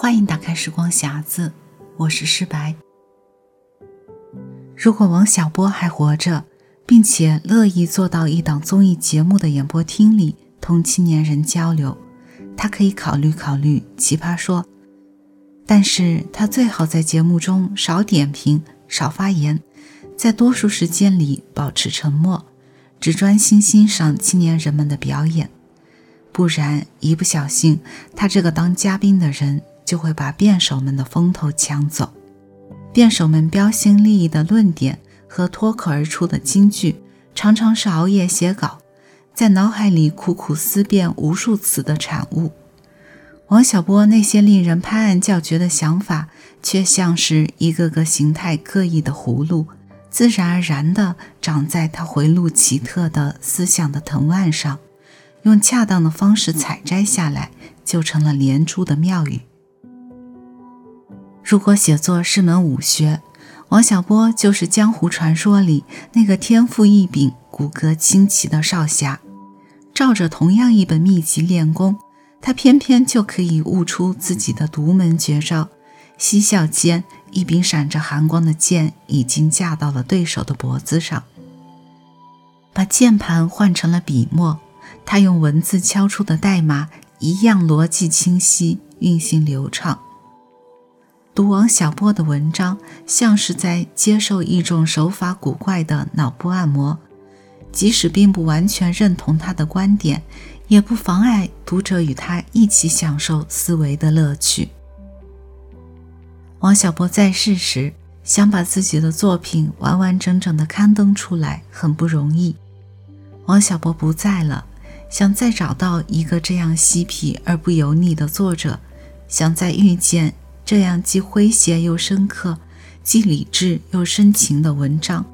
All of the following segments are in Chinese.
欢迎打开时光匣子，我是诗白。如果王小波还活着，并且乐意坐到一档综艺节目的演播厅里同青年人交流，他可以考虑考虑《奇葩说》，但是他最好在节目中少点评、少发言，在多数时间里保持沉默，只专心欣赏青年人们的表演。不然，一不小心，他这个当嘉宾的人就会把辩手们的风头抢走。辩手们标新立异的论点和脱口而出的金句，常常是熬夜写稿，在脑海里苦苦思辨无数次的产物。王小波那些令人拍案叫绝的想法，却像是一个个形态各异的葫芦，自然而然地长在他回路奇特的思想的藤蔓上。用恰当的方式采摘下来，就成了连珠的妙语。如果写作是门武学，王小波就是江湖传说里那个天赋异禀、骨骼清奇的少侠。照着同样一本秘籍练功，他偏偏就可以悟出自己的独门绝招。嬉笑间，一柄闪着寒光的剑已经架到了对手的脖子上，把键盘换成了笔墨。他用文字敲出的代码一样逻辑清晰，运行流畅。读王小波的文章，像是在接受一种手法古怪的脑部按摩，即使并不完全认同他的观点，也不妨碍读者与他一起享受思维的乐趣。王小波在世时，想把自己的作品完完整整的刊登出来，很不容易。王小波不在了。想再找到一个这样嬉皮而不油腻的作者，想再遇见这样既诙谐又深刻、既理智又深情的文章，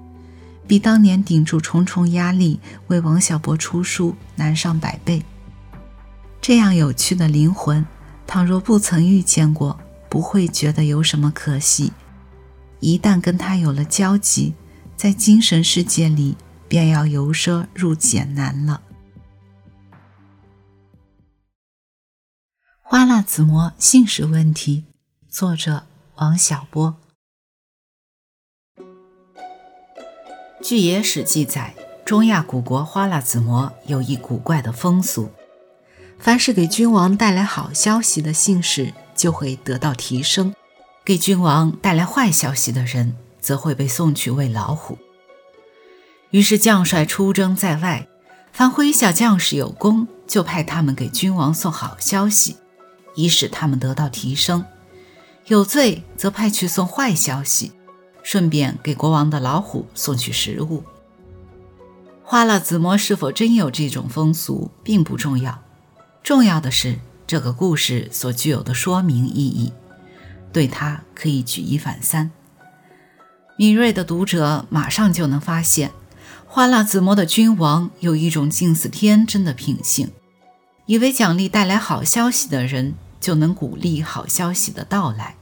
比当年顶住重重压力为王小波出书难上百倍。这样有趣的灵魂，倘若不曾遇见过，不会觉得有什么可惜；一旦跟他有了交集，在精神世界里便要由奢入俭难了。花剌子模姓氏问题，作者王小波。据野史记载，中亚古国花剌子模有一古怪的风俗：凡是给君王带来好消息的姓氏，就会得到提升；给君王带来坏消息的人，则会被送去喂老虎。于是将帅出征在外，凡麾下将士有功，就派他们给君王送好消息。以使他们得到提升，有罪则派去送坏消息，顺便给国王的老虎送去食物。花剌子模是否真有这种风俗，并不重要，重要的是这个故事所具有的说明意义，对它可以举一反三。敏锐的读者马上就能发现，花剌子模的君王有一种近似天真的品性，以为奖励带来好消息的人。就能鼓励好消息的到来，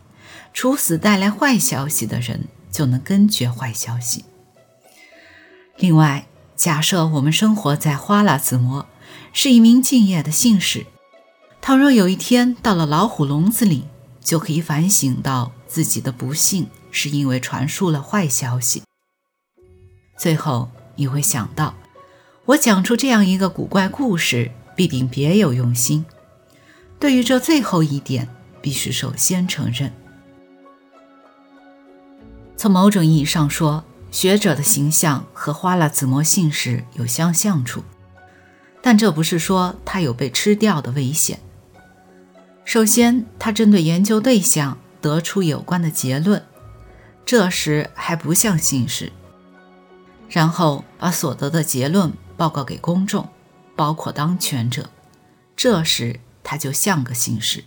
处死带来坏消息的人，就能根绝坏消息。另外，假设我们生活在花剌子模，是一名敬业的信使，倘若有一天到了老虎笼子里，就可以反省到自己的不幸是因为传述了坏消息。最后，你会想到，我讲出这样一个古怪故事，必定别有用心。对于这最后一点，必须首先承认。从某种意义上说，学者的形象和花剌子模信使有相像处，但这不是说他有被吃掉的危险。首先，他针对研究对象得出有关的结论，这时还不像信使；然后把所得的结论报告给公众，包括当权者，这时。他就像个信使。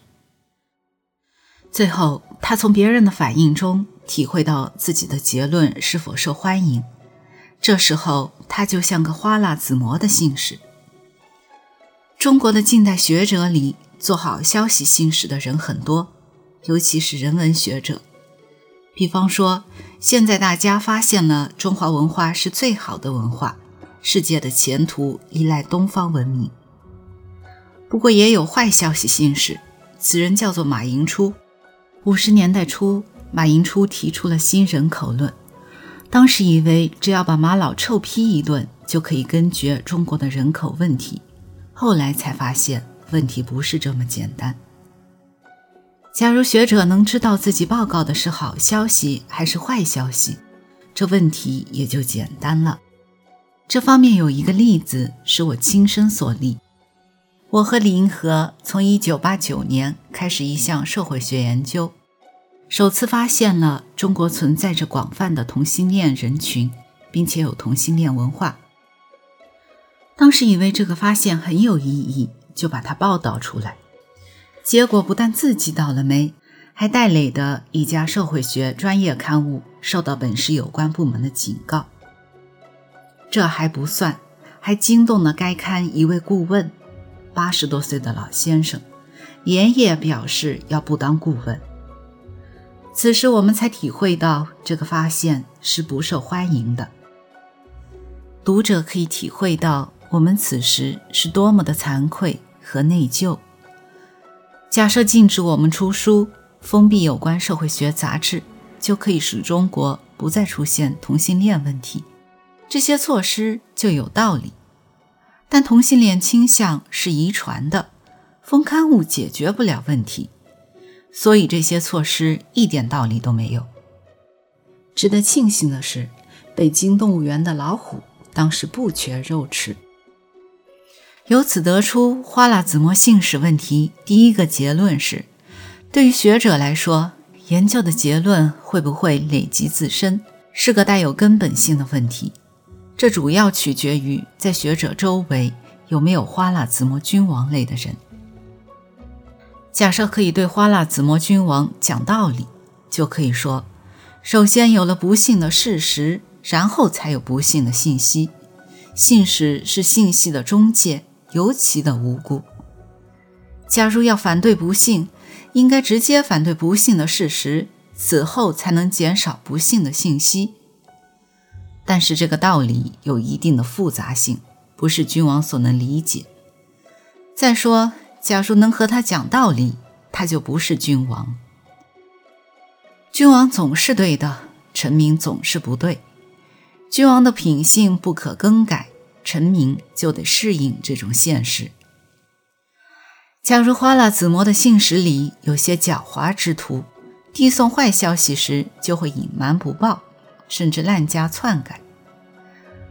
最后，他从别人的反应中体会到自己的结论是否受欢迎。这时候，他就像个花剌子模的信使。中国的近代学者里，做好消息信使的人很多，尤其是人文学者。比方说，现在大家发现了中华文化是最好的文化，世界的前途依赖东方文明。不过也有坏消息信使，此人叫做马寅初，五十年代初，马寅初提出了新人口论，当时以为只要把马老臭批一顿就可以根绝中国的人口问题，后来才发现问题不是这么简单。假如学者能知道自己报告的是好消息还是坏消息，这问题也就简单了。这方面有一个例子是我亲身所历。我和李银河从1989年开始一项社会学研究，首次发现了中国存在着广泛的同性恋人群，并且有同性恋文化。当时以为这个发现很有意义，就把它报道出来。结果不但自己倒了霉，还带累的一家社会学专业刊物受到本市有关部门的警告。这还不算，还惊动了该刊一位顾问。八十多岁的老先生连夜表示要不当顾问。此时我们才体会到这个发现是不受欢迎的。读者可以体会到我们此时是多么的惭愧和内疚。假设禁止我们出书，封闭有关社会学杂志，就可以使中国不再出现同性恋问题，这些措施就有道理。但同性恋倾向是遗传的，封刊物解决不了问题，所以这些措施一点道理都没有。值得庆幸的是，北京动物园的老虎当时不缺肉吃。由此得出花剌子模姓氏问题，第一个结论是：对于学者来说，研究的结论会不会累积自身，是个带有根本性的问题。这主要取决于在学者周围有没有花剌子模君王类的人。假设可以对花剌子模君王讲道理，就可以说：首先有了不幸的事实，然后才有不幸的信息。信使是信息的中介，尤其的无辜。假如要反对不幸，应该直接反对不幸的事实，此后才能减少不幸的信息。但是这个道理有一定的复杂性，不是君王所能理解。再说，假如能和他讲道理，他就不是君王。君王总是对的，臣民总是不对。君王的品性不可更改，臣民就得适应这种现实。假如花剌子模的信使里有些狡猾之徒，递送坏消息时就会隐瞒不报。甚至滥加篡改。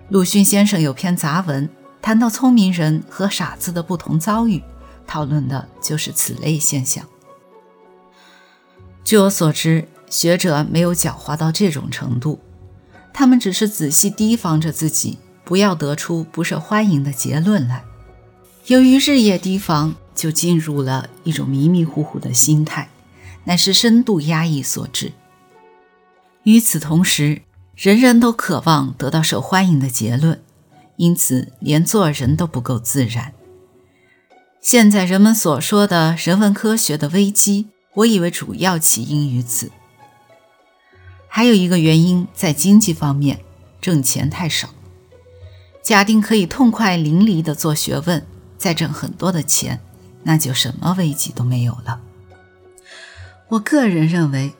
鲁迅先生有篇杂文谈到聪明人和傻子的不同遭遇，讨论的就是此类现象。据我所知，学者没有狡猾到这种程度，他们只是仔细提防着自己，不要得出不受欢迎的结论来。由于日夜提防，就进入了一种迷迷糊糊的心态，乃是深度压抑所致。与此同时，人人都渴望得到受欢迎的结论，因此连做人都不够自然。现在人们所说的人文科学的危机，我以为主要起因于此。还有一个原因在经济方面，挣钱太少。假定可以痛快淋漓地做学问，再挣很多的钱，那就什么危机都没有了。我个人认为。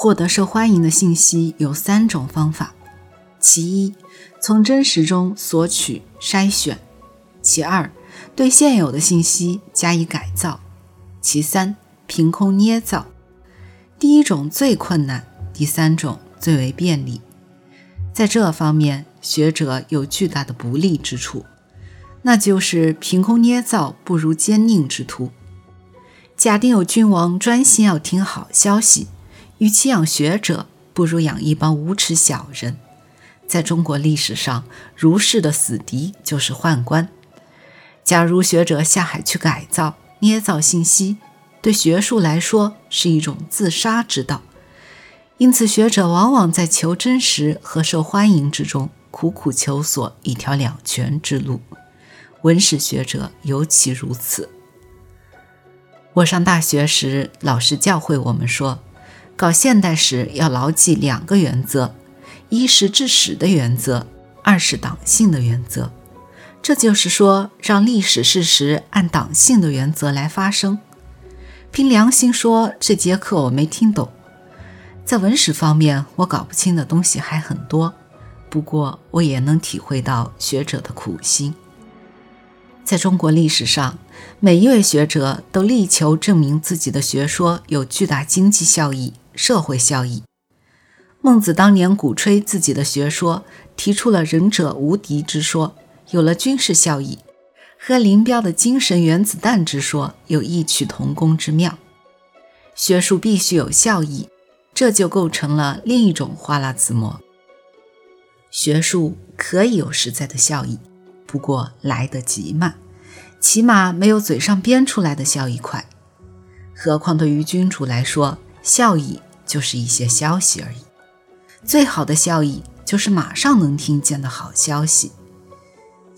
获得受欢迎的信息有三种方法：其一，从真实中索取筛选；其二，对现有的信息加以改造；其三，凭空捏造。第一种最困难，第三种最为便利。在这方面，学者有巨大的不利之处，那就是凭空捏造不如奸佞之徒。假定有君王专心要听好消息。与其养学者，不如养一帮无耻小人。在中国历史上，儒士的死敌就是宦官。假如学者下海去改造、捏造信息，对学术来说是一种自杀之道。因此，学者往往在求真实和受欢迎之中苦苦求索一条两全之路。文史学者尤其如此。我上大学时，老师教会我们说。搞现代史要牢记两个原则：一是治史的原则，二是党性的原则。这就是说，让历史事实按党性的原则来发生。凭良心说，这节课我没听懂。在文史方面，我搞不清的东西还很多。不过，我也能体会到学者的苦心。在中国历史上，每一位学者都力求证明自己的学说有巨大经济效益、社会效益。孟子当年鼓吹自己的学说，提出了“仁者无敌”之说，有了军事效益；和林彪的精神原子弹之说有异曲同工之妙。学术必须有效益，这就构成了另一种花剌子模。学术可以有实在的效益，不过来得极慢，起码没有嘴上编出来的效益快。何况对于君主来说，效益就是一些消息而已。最好的效益就是马上能听见的好消息。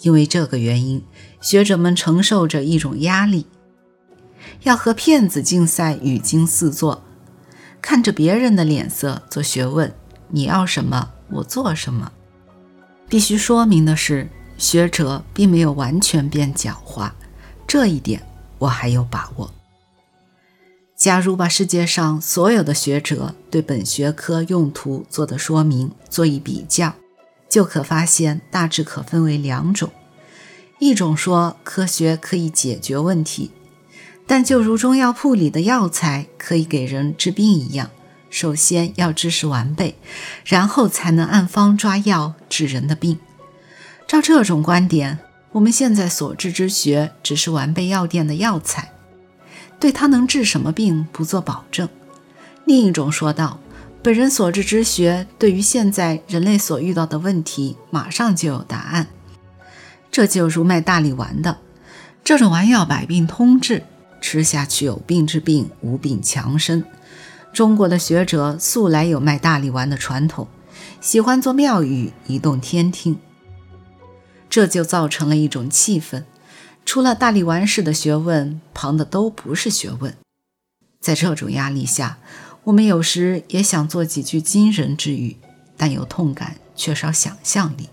因为这个原因，学者们承受着一种压力，要和骗子竞赛，语惊四座，看着别人的脸色做学问。你要什么，我做什么。必须说明的是，学者并没有完全变狡猾，这一点我还有把握。假如把世界上所有的学者对本学科用途做的说明做一比较，就可发现大致可分为两种：一种说科学可以解决问题，但就如中药铺里的药材可以给人治病一样。首先要知识完备，然后才能按方抓药治人的病。照这种观点，我们现在所知之学只是完备药店的药材，对它能治什么病不做保证。另一种说道：本人所知之学对于现在人类所遇到的问题，马上就有答案。这就如卖大力丸的，这种丸药百病通治，吃下去有病治病，无病强身。中国的学者素来有卖大力丸的传统，喜欢做妙语以动天听，这就造成了一种气氛：除了大力丸式的学问，旁的都不是学问。在这种压力下，我们有时也想做几句惊人之语，但有痛感，缺少想象力。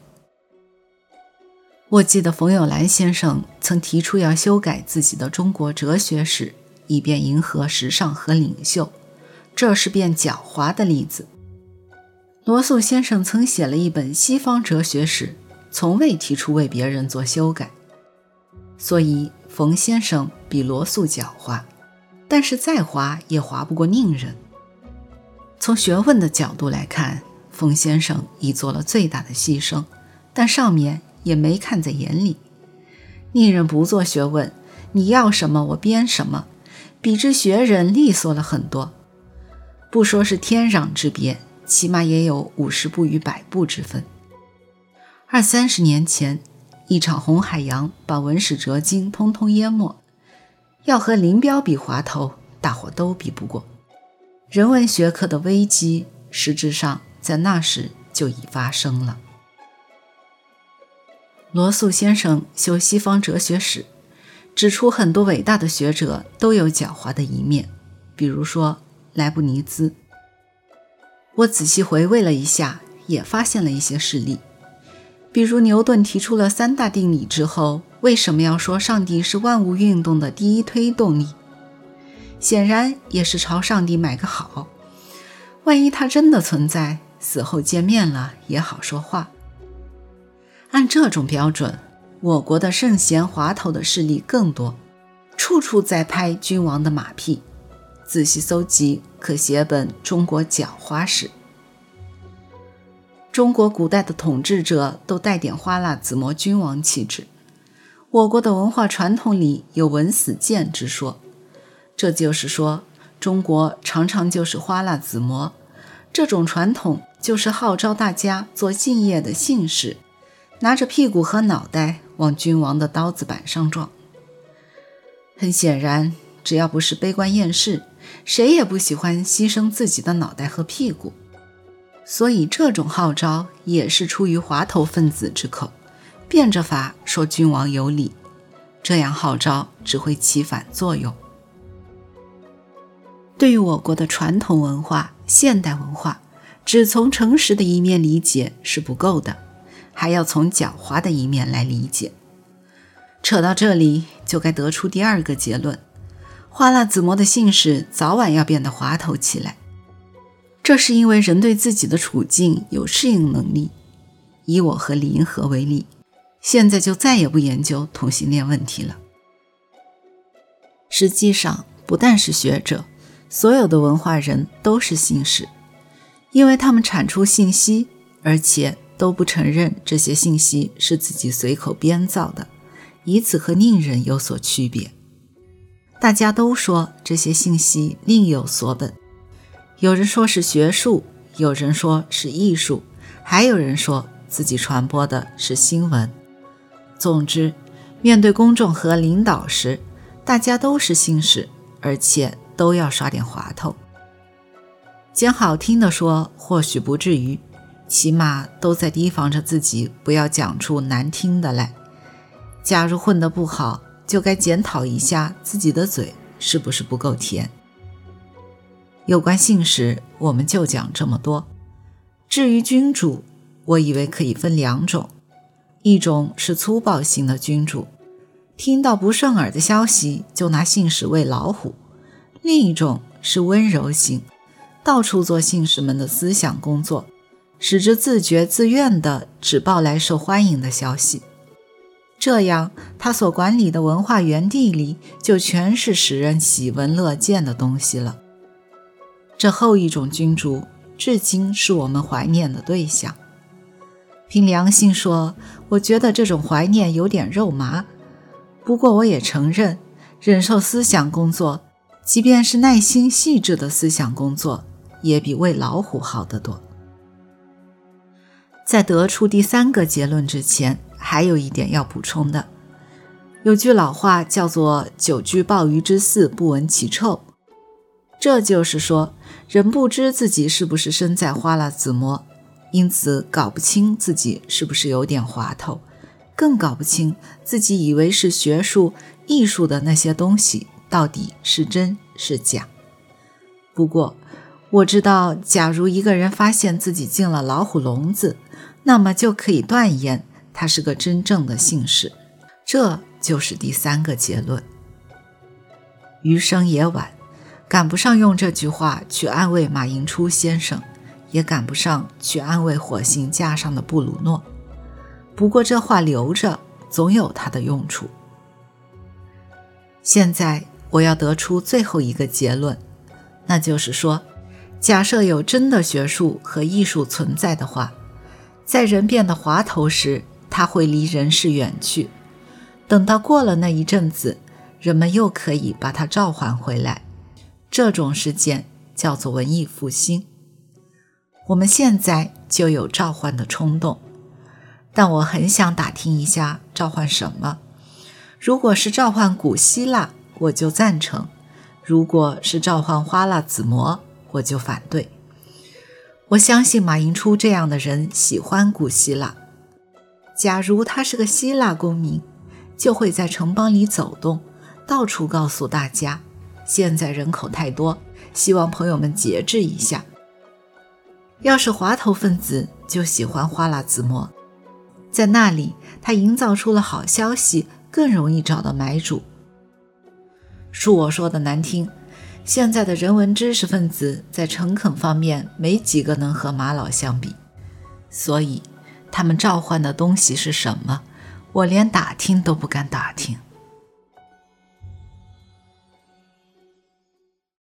我记得冯友兰先生曾提出要修改自己的中国哲学史，以便迎合时尚和领袖。这是变狡猾的例子。罗素先生曾写了一本西方哲学史，从未提出为别人做修改，所以冯先生比罗素狡猾，但是再滑也滑不过宁人。从学问的角度来看，冯先生已做了最大的牺牲，但上面也没看在眼里。宁人不做学问，你要什么我编什么，比之学人利索了很多。不说是天壤之别，起码也有五十步与百步之分。二三十年前，一场红海洋把文史哲经通通淹没，要和林彪比滑头，大伙都比不过。人文学科的危机，实质上在那时就已发生了。罗素先生修西方哲学史，指出很多伟大的学者都有狡猾的一面，比如说。莱布尼兹，我仔细回味了一下，也发现了一些事例。比如牛顿提出了三大定理之后，为什么要说上帝是万物运动的第一推动力？显然也是朝上帝买个好。万一他真的存在，死后见面了也好说话。按这种标准，我国的圣贤滑头的事例更多，处处在拍君王的马屁。仔细搜集，可写本《中国狡猾史》。中国古代的统治者都带点花剌子模君王气质。我国的文化传统里有“文死谏”之说，这就是说，中国常常就是花剌子模。这种传统就是号召大家做敬业的信士，拿着屁股和脑袋往君王的刀子板上撞。很显然，只要不是悲观厌世。谁也不喜欢牺牲自己的脑袋和屁股，所以这种号召也是出于滑头分子之口，变着法说君王有理。这样号召只会起反作用。对于我国的传统文化、现代文化，只从诚实的一面理解是不够的，还要从狡猾的一面来理解。扯到这里，就该得出第二个结论。花剌子模的姓氏早晚要变得滑头起来。这是因为人对自己的处境有适应能力。以我和李银河为例，现在就再也不研究同性恋问题了。实际上，不但是学者，所有的文化人都是信使，因为他们产出信息，而且都不承认这些信息是自己随口编造的，以此和另人有所区别。大家都说这些信息另有所本。有人说是学术，有人说是艺术，还有人说自己传播的是新闻。总之，面对公众和领导时，大家都是信使，而且都要耍点滑头。讲好听的说，或许不至于，起码都在提防着自己不要讲出难听的来。假如混得不好，就该检讨一下自己的嘴是不是不够甜。有关姓氏，我们就讲这么多。至于君主，我以为可以分两种：一种是粗暴型的君主，听到不顺耳的消息就拿信使喂老虎；另一种是温柔型，到处做信使们的思想工作，使之自觉自愿地只报来受欢迎的消息。这样，他所管理的文化园地里就全是使人喜闻乐见的东西了。这后一种君主，至今是我们怀念的对象。凭良心说，我觉得这种怀念有点肉麻。不过，我也承认，忍受思想工作，即便是耐心细致的思想工作，也比喂老虎好得多。在得出第三个结论之前，还有一点要补充的。有句老话叫做“久居鲍鱼之肆，不闻其臭”，这就是说。人不知自己是不是身在花剌子模，因此搞不清自己是不是有点滑头，更搞不清自己以为是学术艺术的那些东西到底是真是假。不过我知道，假如一个人发现自己进了老虎笼子，那么就可以断言他是个真正的信士。这就是第三个结论。余生也晚。赶不上用这句话去安慰马寅初先生，也赶不上去安慰火星架上的布鲁诺。不过这话留着，总有它的用处。现在我要得出最后一个结论，那就是说，假设有真的学术和艺术存在的话，在人变得滑头时，他会离人世远去。等到过了那一阵子，人们又可以把它召唤回来。这种事件叫做文艺复兴。我们现在就有召唤的冲动，但我很想打听一下召唤什么。如果是召唤古希腊，我就赞成；如果是召唤花剌子模，我就反对。我相信马寅初这样的人喜欢古希腊。假如他是个希腊公民，就会在城邦里走动，到处告诉大家。现在人口太多，希望朋友们节制一下。要是滑头分子就喜欢花剌子模，在那里他营造出了好消息，更容易找到买主。恕我说的难听，现在的人文知识分子在诚恳方面没几个能和马老相比，所以他们召唤的东西是什么，我连打听都不敢打听。